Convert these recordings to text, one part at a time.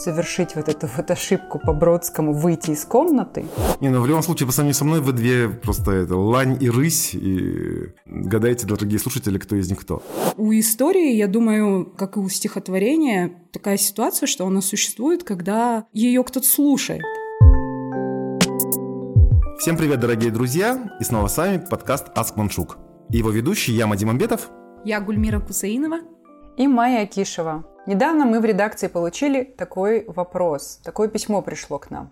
совершить вот эту вот ошибку по Бродскому, выйти из комнаты. Не, ну в любом случае, по сравнению со мной, вы две просто это лань и рысь, и гадайте, дорогие слушатели, кто из них кто. У истории, я думаю, как и у стихотворения, такая ситуация, что она существует, когда ее кто-то слушает. Всем привет, дорогие друзья, и снова с вами подкаст «Аск Маншук». И его ведущий я, Мадим Амбетов. Я Гульмира Кусаинова. И Майя Акишева. Недавно мы в редакции получили такой вопрос, такое письмо пришло к нам.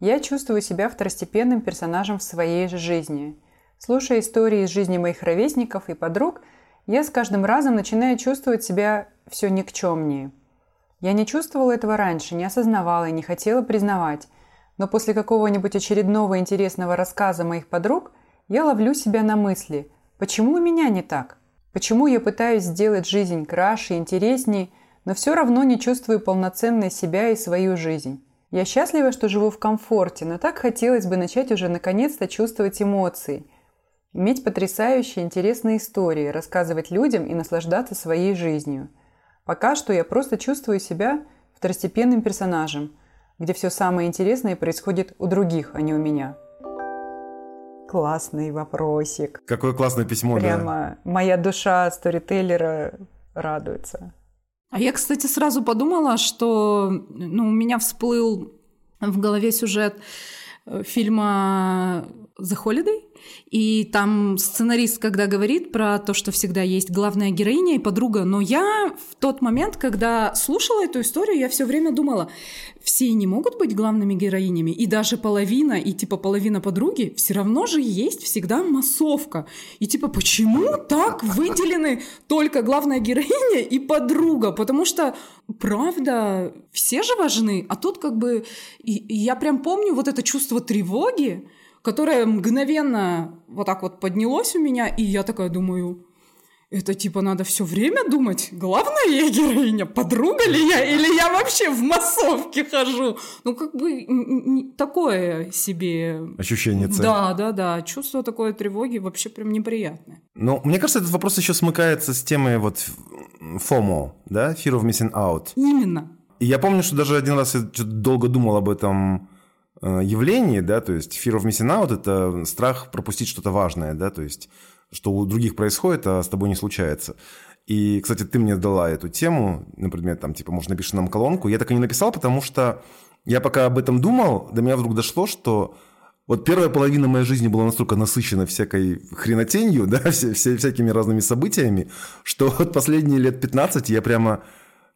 Я чувствую себя второстепенным персонажем в своей же жизни. Слушая истории из жизни моих ровесников и подруг, я с каждым разом начинаю чувствовать себя все никчемнее. Я не чувствовала этого раньше, не осознавала и не хотела признавать. Но после какого-нибудь очередного интересного рассказа моих подруг я ловлю себя на мысли, почему у меня не так? Почему я пытаюсь сделать жизнь краше и интереснее, но все равно не чувствую полноценной себя и свою жизнь? Я счастлива, что живу в комфорте, но так хотелось бы начать уже наконец-то чувствовать эмоции, иметь потрясающие интересные истории, рассказывать людям и наслаждаться своей жизнью. Пока что я просто чувствую себя второстепенным персонажем, где все самое интересное происходит у других, а не у меня классный вопросик. Какое классное письмо, Прямо да. моя душа сторителлера радуется. А я, кстати, сразу подумала, что ну, у меня всплыл в голове сюжет э, фильма The Holiday, и там сценарист, когда говорит про то, что всегда есть главная героиня и подруга, но я в тот момент, когда слушала эту историю, я все время думала, все не могут быть главными героинями, и даже половина, и типа половина подруги, все равно же есть всегда массовка. И типа, почему так выделены только главная героиня и подруга? Потому что, правда, все же важны, а тут как бы, и, и я прям помню вот это чувство тревоги, которое мгновенно вот так вот поднялось у меня, и я такая думаю, это типа надо все время думать, главная я героиня, подруга ли я, или я вообще в массовке хожу. Ну, как бы такое себе... Ощущение цели. Да, да, да. Чувство такой тревоги вообще прям неприятное. Ну, мне кажется, этот вопрос еще смыкается с темой вот FOMO, да, Fear of Missing Out. Именно. И я помню, что даже один раз я долго думал об этом Э, явление, да, то есть fear of missing out – это страх пропустить что-то важное, да, то есть что у других происходит, а с тобой не случается. И, кстати, ты мне дала эту тему, например, там, типа, может, напиши нам колонку. Я так и не написал, потому что я пока об этом думал, до меня вдруг дошло, что вот первая половина моей жизни была настолько насыщена всякой хренотенью, да, все, все, всякими разными событиями, что вот последние лет 15 я прямо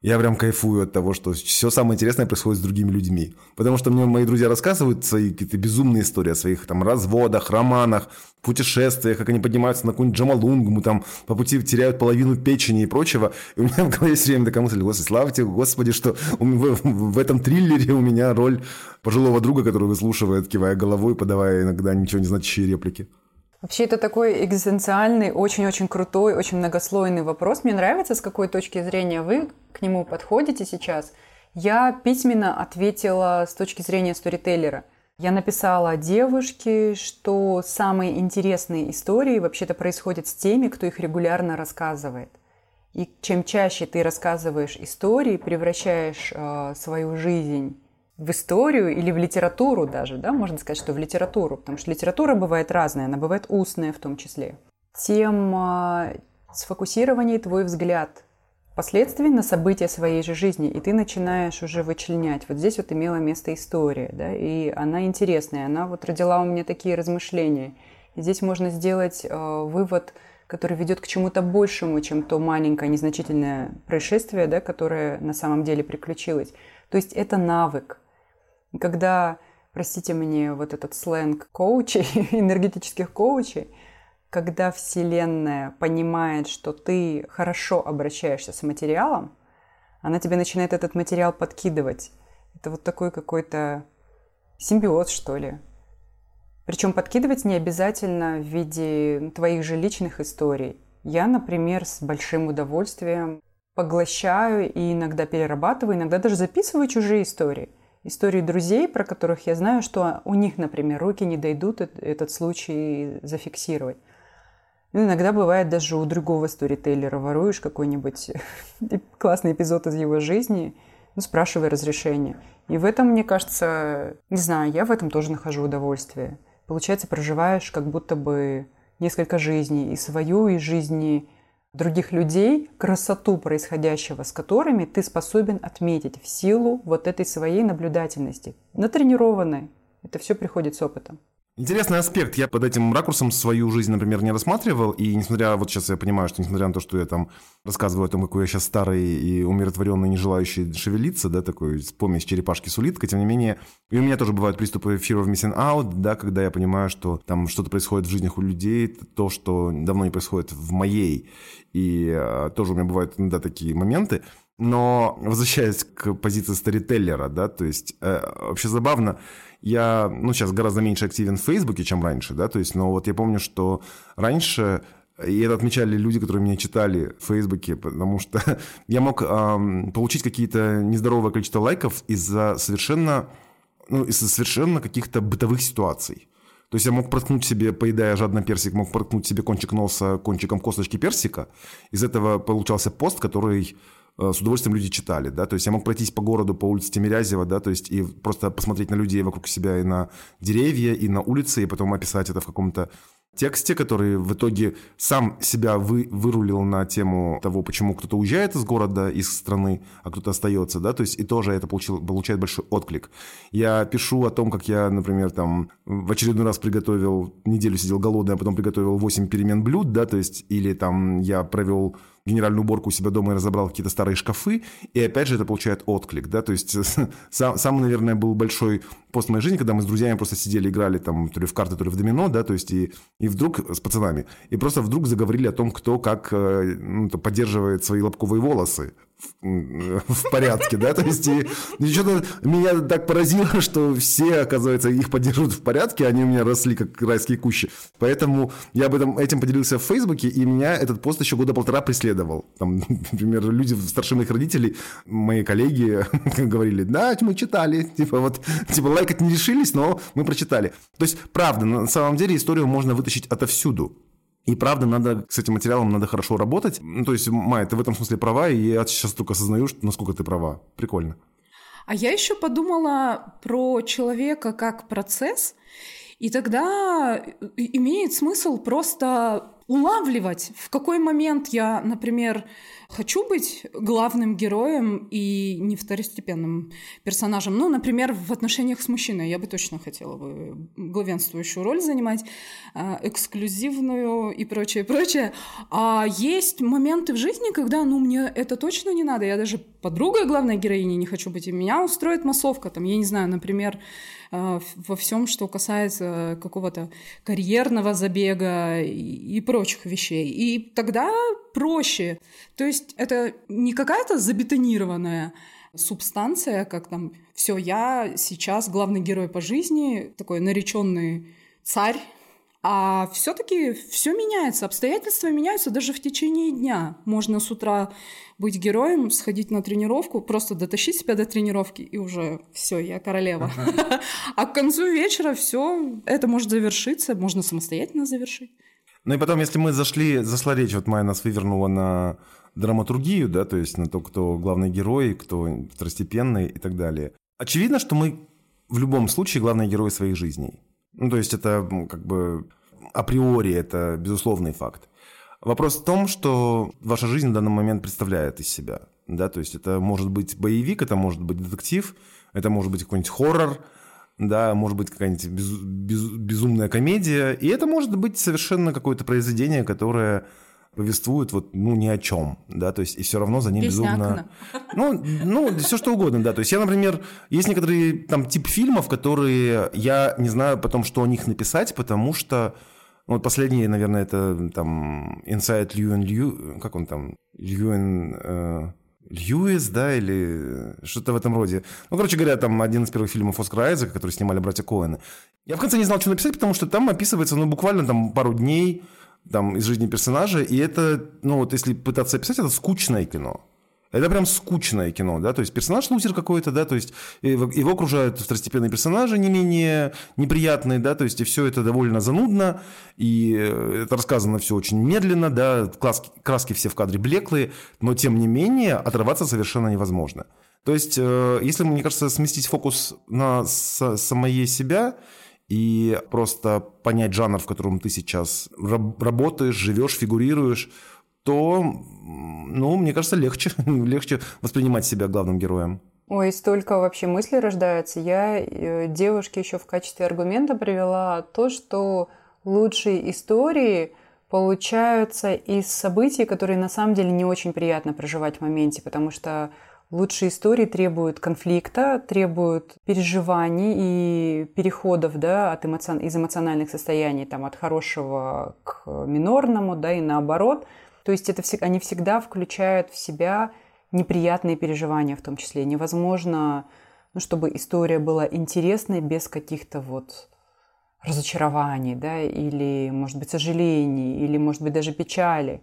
я прям кайфую от того, что все самое интересное происходит с другими людьми. Потому что мне мои друзья рассказывают свои какие-то безумные истории о своих там разводах, романах, путешествиях, как они поднимаются на какую-нибудь Джамалунгму, там по пути теряют половину печени и прочего. И у меня в голове все время такая мысль, господи, слава тебе, господи, что в, в этом триллере у меня роль пожилого друга, который выслушивает, кивая головой, подавая иногда ничего не значащие реплики. Вообще это такой экзистенциальный, очень-очень крутой, очень многослойный вопрос. Мне нравится, с какой точки зрения вы к нему подходите сейчас. Я письменно ответила с точки зрения сторителлера. Я написала девушке, что самые интересные истории вообще-то происходят с теми, кто их регулярно рассказывает. И чем чаще ты рассказываешь истории, превращаешь э, свою жизнь в историю или в литературу даже, да, можно сказать, что в литературу, потому что литература бывает разная, она бывает устная в том числе, тем э, сфокусированнее твой взгляд впоследствии на события своей же жизни, и ты начинаешь уже вычленять. Вот здесь вот имела место история, да, и она интересная, она вот родила у меня такие размышления. И здесь можно сделать э, вывод, который ведет к чему-то большему, чем то маленькое незначительное происшествие, да, которое на самом деле приключилось. То есть это навык, когда, простите мне, вот этот сленг коучей, энергетических коучей, когда Вселенная понимает, что ты хорошо обращаешься с материалом, она тебе начинает этот материал подкидывать. Это вот такой какой-то симбиоз, что ли. Причем подкидывать не обязательно в виде твоих же личных историй. Я, например, с большим удовольствием поглощаю и иногда перерабатываю, иногда даже записываю чужие истории – истории друзей, про которых я знаю, что у них, например, руки не дойдут этот случай зафиксировать. Ну, иногда бывает даже у другого сторителлера воруешь какой-нибудь классный эпизод из его жизни, ну, спрашивай разрешение. И в этом, мне кажется, не знаю, я в этом тоже нахожу удовольствие. Получается, проживаешь как будто бы несколько жизней, и свою, и жизни других людей, красоту происходящего с которыми ты способен отметить в силу вот этой своей наблюдательности. Натренированной. Это все приходит с опытом. Интересный аспект. Я под этим ракурсом свою жизнь, например, не рассматривал. И несмотря, вот сейчас я понимаю, что несмотря на то, что я там рассказываю о том, какой я сейчас старый и умиротворенный, не желающий шевелиться, да, такой помесь черепашки с улиткой, тем не менее, и у меня тоже бывают приступы fear of missing out, да, когда я понимаю, что там что-то происходит в жизнях у людей, то, что давно не происходит в моей. И а, тоже у меня бывают иногда такие моменты. Но возвращаясь к позиции старителлера, да, то есть э, вообще забавно, я, ну, сейчас гораздо меньше активен в Фейсбуке, чем раньше, да, то есть, но вот я помню, что раньше и это отмечали люди, которые меня читали в Фейсбуке, потому что я мог эм, получить какие-то нездоровое количество лайков из-за совершенно, ну, из-за совершенно каких-то бытовых ситуаций. То есть я мог проткнуть себе, поедая жадно персик, мог проткнуть себе кончик носа кончиком косточки персика. Из этого получался пост, который с удовольствием люди читали, да, то есть я мог пройтись по городу, по улице Тимирязева, да, то есть и просто посмотреть на людей вокруг себя и на деревья, и на улицы, и потом описать это в каком-то тексте, который в итоге сам себя вы, вырулил на тему того, почему кто-то уезжает из города, из страны, а кто-то остается, да, то есть и тоже это получил, получает большой отклик. Я пишу о том, как я, например, там в очередной раз приготовил, неделю сидел голодный, а потом приготовил 8 перемен блюд, да, то есть или там я провел генеральную уборку у себя дома и разобрал какие-то старые шкафы, и опять же это получает отклик, да, то есть сам, самый, наверное, был большой пост моей жизни, когда мы с друзьями просто сидели, играли там то ли в карты, то ли в домино, да, то есть и, и вдруг с пацанами, и просто вдруг заговорили о том, кто как э, ну, поддерживает свои лобковые волосы, в порядке, да, то есть и, и что-то меня так поразило, что все, оказывается, их поддерживают в порядке, они у меня росли как райские кущи, поэтому я об этом этим поделился в Фейсбуке, и меня этот пост еще года полтора преследовал, там, например, люди старше моих родителей, мои коллеги говорили, да, мы читали, типа вот, типа лайкать не решились, но мы прочитали, то есть правда, на самом деле историю можно вытащить отовсюду, и правда, надо с этим материалом надо хорошо работать. Ну, то есть, Майя, ты в этом смысле права, и я сейчас только осознаю, что, насколько ты права. Прикольно. А я еще подумала про человека как процесс, и тогда имеет смысл просто улавливать, в какой момент я, например, хочу быть главным героем и не второстепенным персонажем. Ну, например, в отношениях с мужчиной я бы точно хотела бы главенствующую роль занимать, а, эксклюзивную и прочее, прочее. А есть моменты в жизни, когда, ну, мне это точно не надо. Я даже подругой главной героини не хочу быть, и меня устроит массовка. Там, я не знаю, например, а, во всем, что касается какого-то карьерного забега и, прочих вещей. И тогда проще. То есть это не какая-то забетонированная субстанция, как там все, я сейчас главный герой по жизни, такой нареченный царь, а все-таки все меняется, обстоятельства меняются даже в течение дня. Можно с утра быть героем, сходить на тренировку, просто дотащить себя до тренировки, и уже все, я королева. А к концу вечера все это может завершиться, можно самостоятельно завершить. Ну и потом, если мы зашли, зашла речь, вот Майя нас вывернула на драматургию, да, то есть на то, кто главный герой, кто второстепенный и так далее. Очевидно, что мы в любом случае главные герои своих жизней. Ну, то есть это как бы априори, это безусловный факт. Вопрос в том, что ваша жизнь в данный момент представляет из себя. Да? То есть это может быть боевик, это может быть детектив, это может быть какой-нибудь хоррор, да, может быть какая-нибудь без, без, безумная комедия, и это может быть совершенно какое-то произведение, которое повествует вот, ну, ни о чем, да, то есть и все равно за ним безумно... Ну, ну, все что угодно, да, то есть я, например, есть некоторые там тип фильмов, которые я не знаю потом, что о них написать, потому что ну, вот последний, наверное, это там Inside Льюин Лью... Как он там? Льюин... Э... Льюис, да, или что-то в этом роде. Ну, короче говоря, там один из первых фильмов Оскара Айзека, который снимали братья Коэны. Я в конце не знал, что написать, потому что там описывается, ну, буквально там пару дней там, из жизни персонажа, и это, ну, вот если пытаться описать, это скучное кино. Это прям скучное кино, да, то есть персонаж лузер какой-то, да, то есть его окружают второстепенные персонажи не менее неприятные, да, то есть и все это довольно занудно, и э, это рассказано все очень медленно, да, краски, краски все в кадре блеклые, но тем не менее оторваться совершенно невозможно. То есть, э, если, мне кажется, сместить фокус на самое себя и просто понять жанр, в котором ты сейчас работаешь, живешь, фигурируешь, то, ну, мне кажется, легче, легче воспринимать себя главным героем. Ой, столько вообще мыслей рождается. Я э, девушке еще в качестве аргумента привела то, что лучшие истории получаются из событий, которые на самом деле не очень приятно проживать в моменте, потому что лучшие истории требуют конфликта, требуют переживаний и переходов да, от эмоци... из эмоциональных состояний, там, от хорошего к минорному, да, и наоборот – то есть это, они всегда включают в себя неприятные переживания в том числе. Невозможно, ну, чтобы история была интересной без каких-то вот разочарований, да, или, может быть, сожалений, или, может быть, даже печали,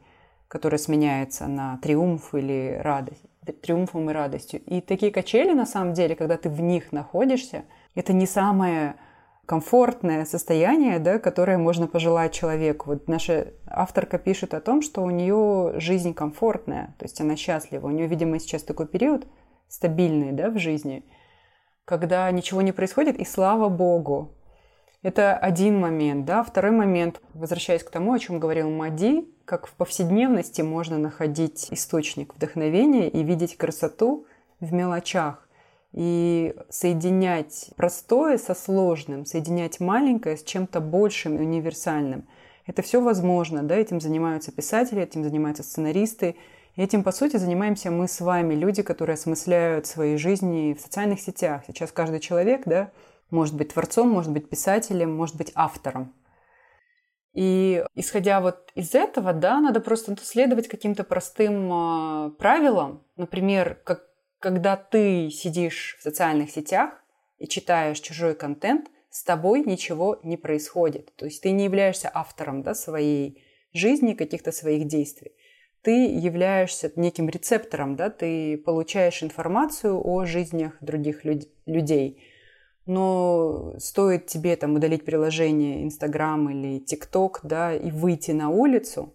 которая сменяется на триумф или радость, триумфом и радостью. И такие качели, на самом деле, когда ты в них находишься, это не самое комфортное состояние, да, которое можно пожелать человеку. Вот наша авторка пишет о том, что у нее жизнь комфортная, то есть она счастлива. У нее, видимо, сейчас такой период стабильный да, в жизни, когда ничего не происходит, и слава богу. Это один момент. Да? Второй момент, возвращаясь к тому, о чем говорил Мади, как в повседневности можно находить источник вдохновения и видеть красоту в мелочах и соединять простое со сложным, соединять маленькое с чем-то большим и универсальным. Это все возможно, да, этим занимаются писатели, этим занимаются сценаристы, и этим, по сути, занимаемся мы с вами, люди, которые осмысляют свои жизни в социальных сетях. Сейчас каждый человек, да, может быть творцом, может быть писателем, может быть автором. И исходя вот из этого, да, надо просто следовать каким-то простым э, правилам. Например, как когда ты сидишь в социальных сетях и читаешь чужой контент, с тобой ничего не происходит. То есть ты не являешься автором да, своей жизни, каких-то своих действий. Ты являешься неким рецептором, да, ты получаешь информацию о жизнях других люд- людей. Но стоит тебе там удалить приложение Инстаграм или ТикТок, да, и выйти на улицу,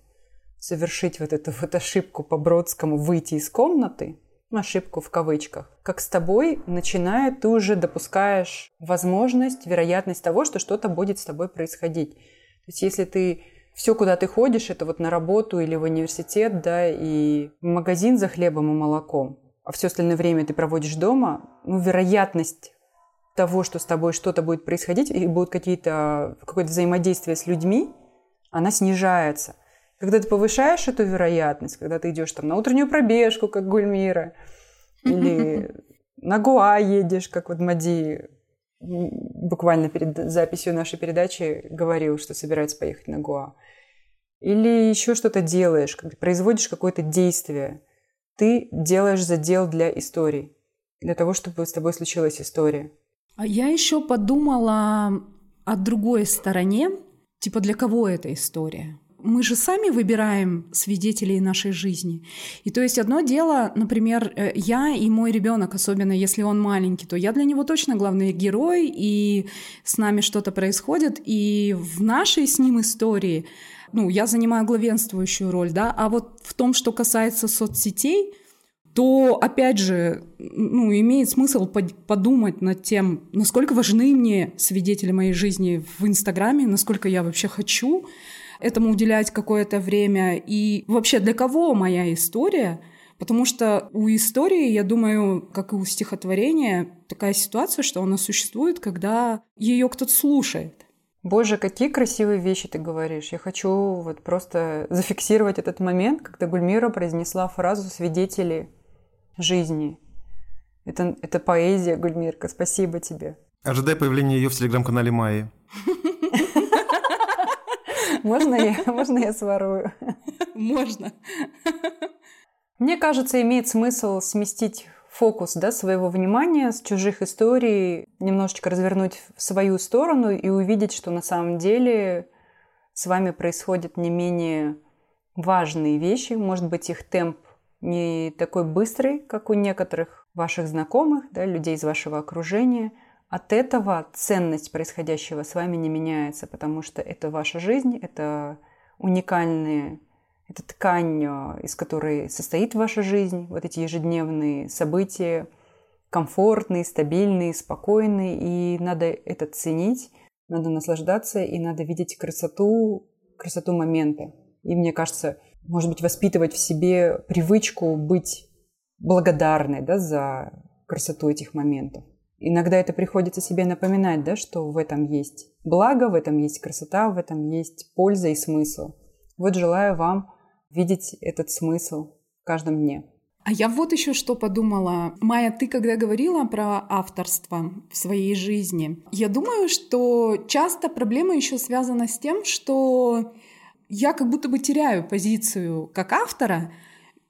совершить вот эту вот ошибку по Бродскому, выйти из комнаты, ошибку в кавычках, как с тобой начинает, ты уже допускаешь возможность, вероятность того, что что-то будет с тобой происходить. То есть если ты все, куда ты ходишь, это вот на работу или в университет, да, и магазин за хлебом и молоком, а все остальное время ты проводишь дома, ну, вероятность того, что с тобой что-то будет происходить, и будут какие-то, какое-то взаимодействие с людьми, она снижается – когда ты повышаешь эту вероятность, когда ты идешь там на утреннюю пробежку, как Гульмира, или на Гуа едешь, как вот Мади буквально перед записью нашей передачи говорил, что собирается поехать на Гуа. Или еще что-то делаешь, производишь какое-то действие. Ты делаешь задел для истории, для того, чтобы с тобой случилась история. А я еще подумала о другой стороне, типа для кого эта история? мы же сами выбираем свидетелей нашей жизни. И то есть одно дело, например, э, я и мой ребенок, особенно если он маленький, то я для него точно главный герой, и с нами что-то происходит, и в нашей с ним истории, ну, я занимаю главенствующую роль, да, а вот в том, что касается соцсетей, то, опять же, ну, имеет смысл подумать над тем, насколько важны мне свидетели моей жизни в Инстаграме, насколько я вообще хочу этому уделять какое-то время. И вообще, для кого моя история? Потому что у истории, я думаю, как и у стихотворения, такая ситуация, что она существует, когда ее кто-то слушает. Боже, какие красивые вещи ты говоришь. Я хочу вот просто зафиксировать этот момент, когда Гульмира произнесла фразу «свидетели жизни». Это, это поэзия, Гульмирка. Спасибо тебе. Ожидай появления ее в телеграм-канале Майи. Можно я, можно я сворую? Можно. Мне кажется, имеет смысл сместить фокус да, своего внимания с чужих историй, немножечко развернуть в свою сторону и увидеть, что на самом деле с вами происходят не менее важные вещи. Может быть, их темп не такой быстрый, как у некоторых ваших знакомых, да, людей из вашего окружения. От этого ценность происходящего с вами не меняется, потому что это ваша жизнь, это уникальные, это ткань, э, из которой состоит ваша жизнь, вот эти ежедневные события, комфортные, стабильные, спокойные, и надо это ценить, надо наслаждаться, и надо видеть красоту, красоту момента. И мне кажется, может быть, воспитывать в себе привычку быть благодарной да, за красоту этих моментов. Иногда это приходится себе напоминать, да, что в этом есть благо, в этом есть красота, в этом есть польза и смысл. Вот желаю вам видеть этот смысл в каждом дне. А я вот еще что подумала. Майя, ты когда говорила про авторство в своей жизни, я думаю, что часто проблема еще связана с тем, что я как будто бы теряю позицию как автора,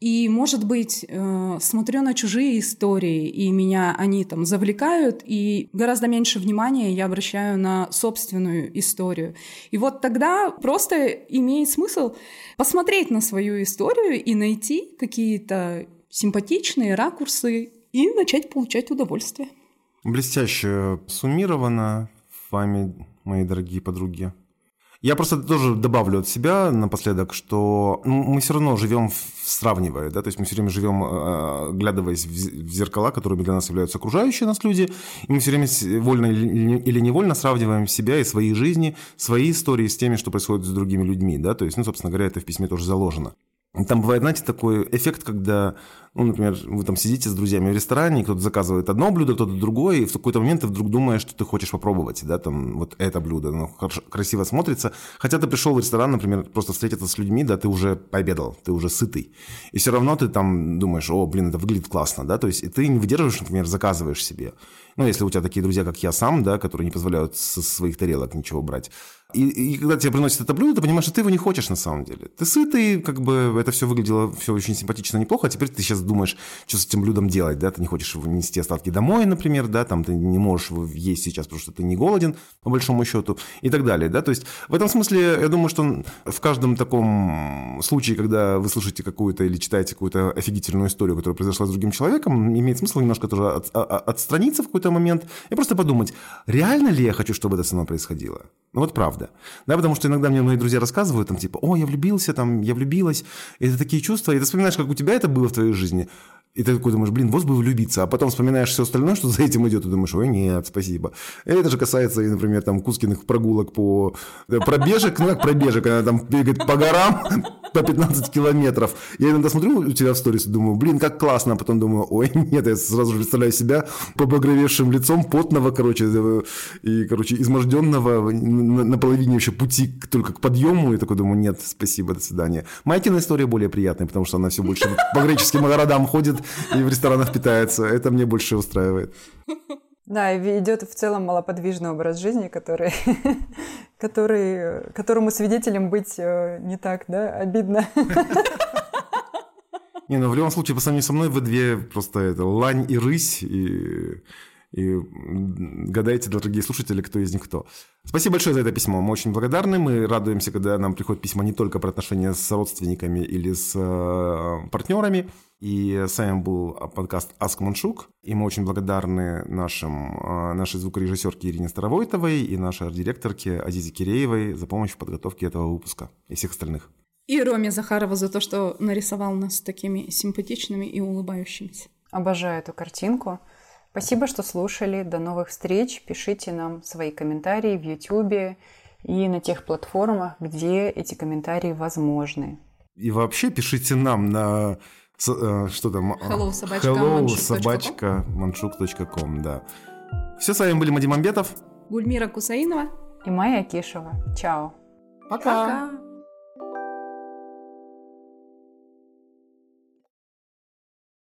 и, может быть, э, смотрю на чужие истории, и меня они там завлекают, и гораздо меньше внимания я обращаю на собственную историю. И вот тогда просто имеет смысл посмотреть на свою историю и найти какие-то симпатичные ракурсы и начать получать удовольствие. Блестяще суммировано вами, мои дорогие подруги. Я просто тоже добавлю от себя напоследок, что ну, мы все равно живем сравнивая, да, то есть мы все время живем, э, глядываясь в зеркала, которыми для нас являются окружающие нас люди, и мы все время вольно или невольно сравниваем себя и свои жизни, свои истории с теми, что происходит с другими людьми, да, то есть, ну, собственно говоря, это в письме тоже заложено. Там бывает, знаете, такой эффект, когда, ну, например, вы там сидите с друзьями в ресторане, кто-то заказывает одно блюдо, кто-то другое, и в какой-то момент ты вдруг думаешь, что ты хочешь попробовать, да, там, вот это блюдо, оно красиво смотрится. Хотя ты пришел в ресторан, например, просто встретиться с людьми, да, ты уже пообедал, ты уже сытый. И все равно ты там думаешь, о, блин, это выглядит классно, да, то есть и ты не выдерживаешь, например, заказываешь себе. Ну, если у тебя такие друзья, как я сам, да, которые не позволяют со своих тарелок ничего брать. И, и когда тебе приносят это блюдо, ты понимаешь, что ты его не хочешь на самом деле. Ты сытый, как бы это все выглядело все очень симпатично, неплохо, а теперь ты сейчас думаешь, что с этим блюдом делать, да, ты не хочешь нести остатки домой, например, да, там ты не можешь его есть сейчас, потому что ты не голоден, по большому счету, и так далее, да, то есть в этом смысле я думаю, что в каждом таком случае, когда вы слышите какую-то или читаете какую-то офигительную историю, которая произошла с другим человеком, имеет смысл немножко тоже от, от, отстраниться в какой-то момент и просто подумать, реально ли я хочу, чтобы это со мной происходило? Ну вот правда правда. Да, потому что иногда мне мои друзья рассказывают, там, типа, о, я влюбился, там, я влюбилась. И это такие чувства, и ты вспоминаешь, как у тебя это было в твоей жизни. И ты такой думаешь, блин, вот бы влюбиться, а потом вспоминаешь все остальное, что за этим идет, и думаешь, ой, нет, спасибо. Это же касается, например, там, Кускиных прогулок по пробежек, ну как пробежек, она там бегает по горам по 15 километров. Я иногда смотрю у тебя в сторис и думаю, блин, как классно, а потом думаю, ой, нет, я сразу же представляю себя побагровевшим лицом, потного, короче, и, короче, изможденного на половине еще пути только к подъему, и такой думаю, нет, спасибо, до свидания. Майкина история более приятная, потому что она все больше по греческим городам ходит, и в ресторанах питается. Это мне больше устраивает. Да, и ведет в целом малоподвижный образ жизни, который, который, которому свидетелем быть э, не так, да, обидно. Не, ну в любом случае, по сравнению со мной, вы две просто это лань и рысь, и и гадайте, дорогие слушатели, кто из них кто. Спасибо большое за это письмо. Мы очень благодарны. Мы радуемся, когда нам приходят письма не только про отношения с родственниками или с э, партнерами. И с вами был подкаст «Аск Маншук». И мы очень благодарны нашим, э, нашей звукорежиссерке Ирине Старовойтовой и нашей арт-директорке Азизе Киреевой за помощь в подготовке этого выпуска и всех остальных. И Роме Захарову за то, что нарисовал нас такими симпатичными и улыбающимися. Обожаю эту картинку. Спасибо, что слушали. До новых встреч. Пишите нам свои комментарии в YouTube и на тех платформах, где эти комментарии возможны. И вообще пишите нам на э, что там? Hello, собачка, Hello, собачка manchuk.com, да. Все, с вами были Мадим Амбетов. Гульмира Кусаинова. И Майя Кишева. Чао. Пока. Пока.